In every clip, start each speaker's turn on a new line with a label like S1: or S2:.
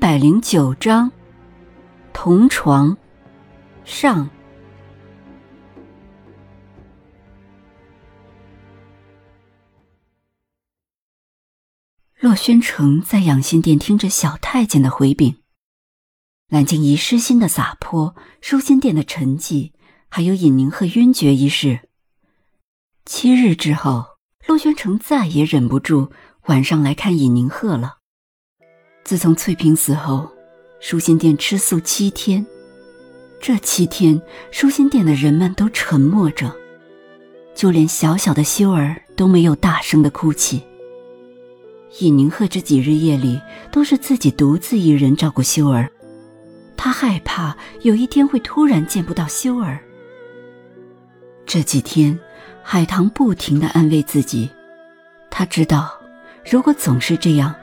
S1: 百零九章，同床上。洛宣城在养心殿听着小太监的回禀，蓝静怡失心的洒泼，舒心殿的沉寂，还有尹宁鹤晕厥一事。七日之后，洛宣城再也忍不住晚上来看尹宁鹤了。自从翠萍死后，舒心殿吃素七天。这七天，舒心殿的人们都沉默着，就连小小的修儿都没有大声的哭泣。尹宁鹤这几日夜里都是自己独自一人照顾修儿，他害怕有一天会突然见不到修儿。这几天，海棠不停的安慰自己，他知道，如果总是这样。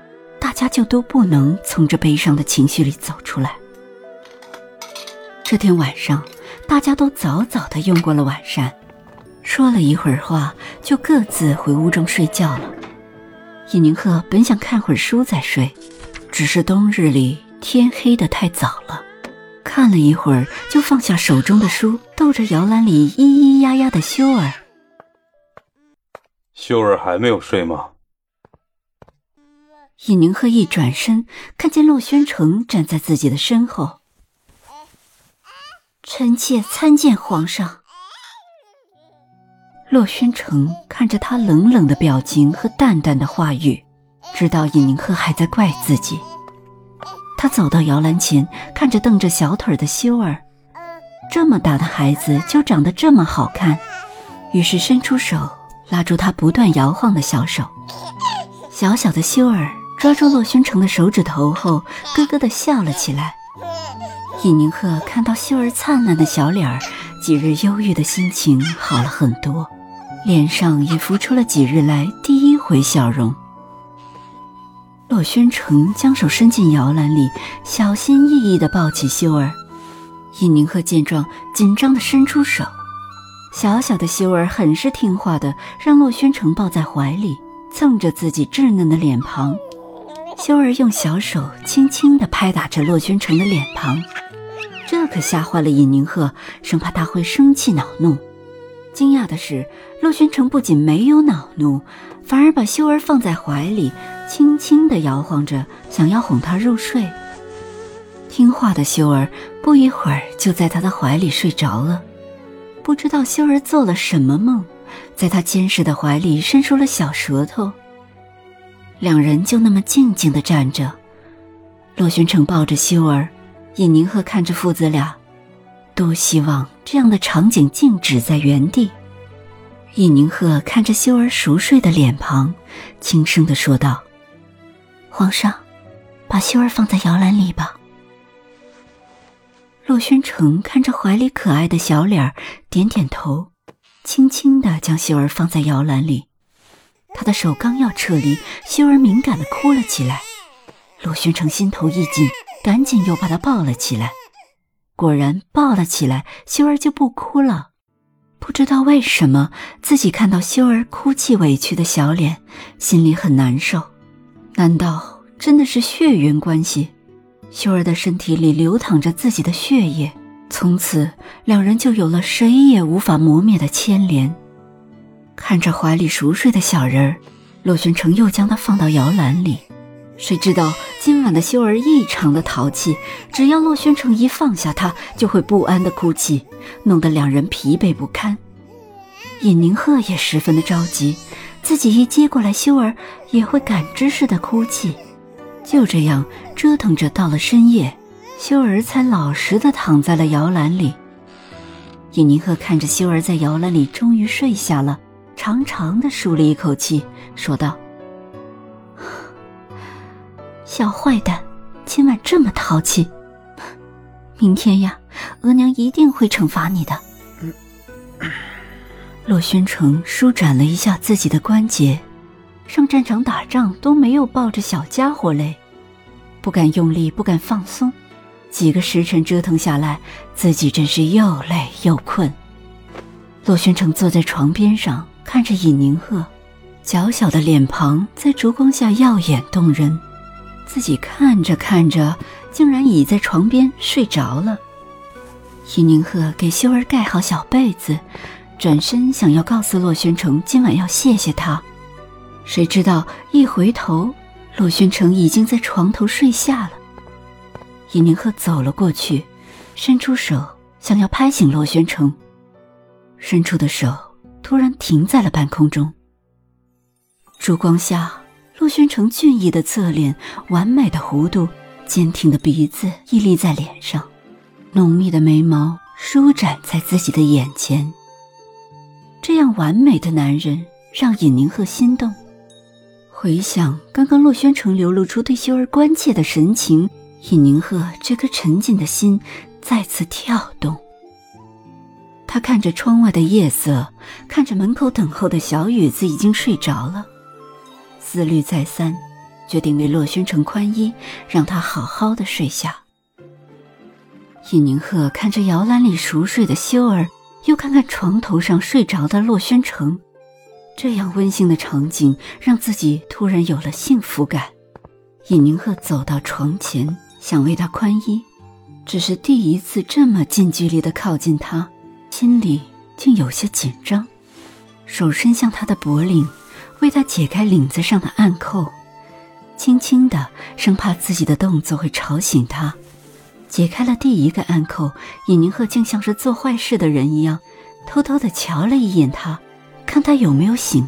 S1: 大家就都不能从这悲伤的情绪里走出来。这天晚上，大家都早早的用过了晚膳，说了一会儿话，就各自回屋中睡觉了。尹宁鹤本想看会儿书再睡，只是冬日里天黑的太早了，看了一会儿就放下手中的书，逗着摇篮里咿咿呀呀的修儿。
S2: 修儿还没有睡吗？
S1: 尹宁鹤一转身，看见洛宣城站在自己的身后。臣妾参见皇上。洛宣城看着他冷冷的表情和淡淡的话语，知道尹宁鹤还在怪自己。他走到摇篮前，看着蹬着小腿的修儿，这么大的孩子就长得这么好看，于是伸出手拉住他不断摇晃的小手。小小的修儿。抓住洛宣城的手指头后，咯咯的笑了起来。尹宁鹤看到秀儿灿烂的小脸儿，几日忧郁的心情好了很多，脸上也浮出了几日来第一回笑容。洛宣城将手伸进摇篮里，小心翼翼地抱起秀儿。尹宁鹤见状，紧张地伸出手，小小的秀儿很是听话的，让洛宣城抱在怀里，蹭着自己稚嫩的脸庞。修儿用小手轻轻地拍打着洛君城的脸庞，这可吓坏了尹宁鹤，生怕他会生气恼怒。惊讶的是，洛君城不仅没有恼怒，反而把修儿放在怀里，轻轻地摇晃着，想要哄她入睡。听话的修儿不一会儿就在他的怀里睡着了。不知道修儿做了什么梦，在他坚实的怀里伸出了小舌头。两人就那么静静的站着，洛宣城抱着修儿，尹宁鹤看着父子俩，多希望这样的场景静止在原地。尹宁鹤看着修儿熟睡的脸庞，轻声的说道：“皇上，把修儿放在摇篮里吧。”洛宣城看着怀里可爱的小脸儿，点点头，轻轻的将修儿放在摇篮里。他的手刚要撤离，修儿敏感的哭了起来。陆宣城心头一紧，赶紧又把她抱了起来。果然抱了起来，修儿就不哭了。不知道为什么，自己看到修儿哭泣委屈的小脸，心里很难受。难道真的是血缘关系？修儿的身体里流淌着自己的血液，从此两人就有了谁也无法磨灭的牵连。看着怀里熟睡的小人儿，洛宣城又将他放到摇篮里。谁知道今晚的修儿异常的淘气，只要洛宣城一放下他，就会不安的哭泣，弄得两人疲惫不堪。尹宁鹤也十分的着急，自己一接过来，修儿也会感知似的哭泣。就这样折腾着，到了深夜，修儿才老实的躺在了摇篮里。尹宁鹤看着修儿在摇篮里终于睡下了。长长的舒了一口气，说道：“小坏蛋，今晚这么淘气，明天呀，额娘一定会惩罚你的。洛宣城舒展了一下自己的关节，上战场打仗都没有抱着小家伙累，不敢用力，不敢放松。几个时辰折腾下来，自己真是又累又困。洛宣城坐在床边上，看着尹宁鹤，娇小的脸庞在烛光下耀眼动人。自己看着看着，竟然倚在床边睡着了。尹宁鹤给修儿盖好小被子，转身想要告诉洛宣城今晚要谢谢他，谁知道一回头，洛宣城已经在床头睡下了。尹宁鹤走了过去，伸出手想要拍醒洛宣城，伸出的手突然停在了半空中。烛光下，洛宣城俊逸的侧脸、完美的弧度、坚挺的鼻子屹立在脸上，浓密的眉毛舒展在自己的眼前。这样完美的男人让尹宁鹤心动。回想刚刚洛宣城流露出对修儿关切的神情。尹宁鹤这颗沉静的心再次跳动。他看着窗外的夜色，看着门口等候的小雨子，已经睡着了。思虑再三，决定为洛宣城宽衣，让他好好的睡下。尹宁鹤看着摇篮里熟睡的修儿，又看看床头上睡着的洛宣城，这样温馨的场景让自己突然有了幸福感。尹宁鹤走到床前。想为他宽衣，只是第一次这么近距离的靠近他，心里竟有些紧张。手伸向他的脖领，为他解开领子上的暗扣，轻轻的，生怕自己的动作会吵醒他。解开了第一个暗扣，尹宁鹤竟像是做坏事的人一样，偷偷的瞧了一眼他，看他有没有醒。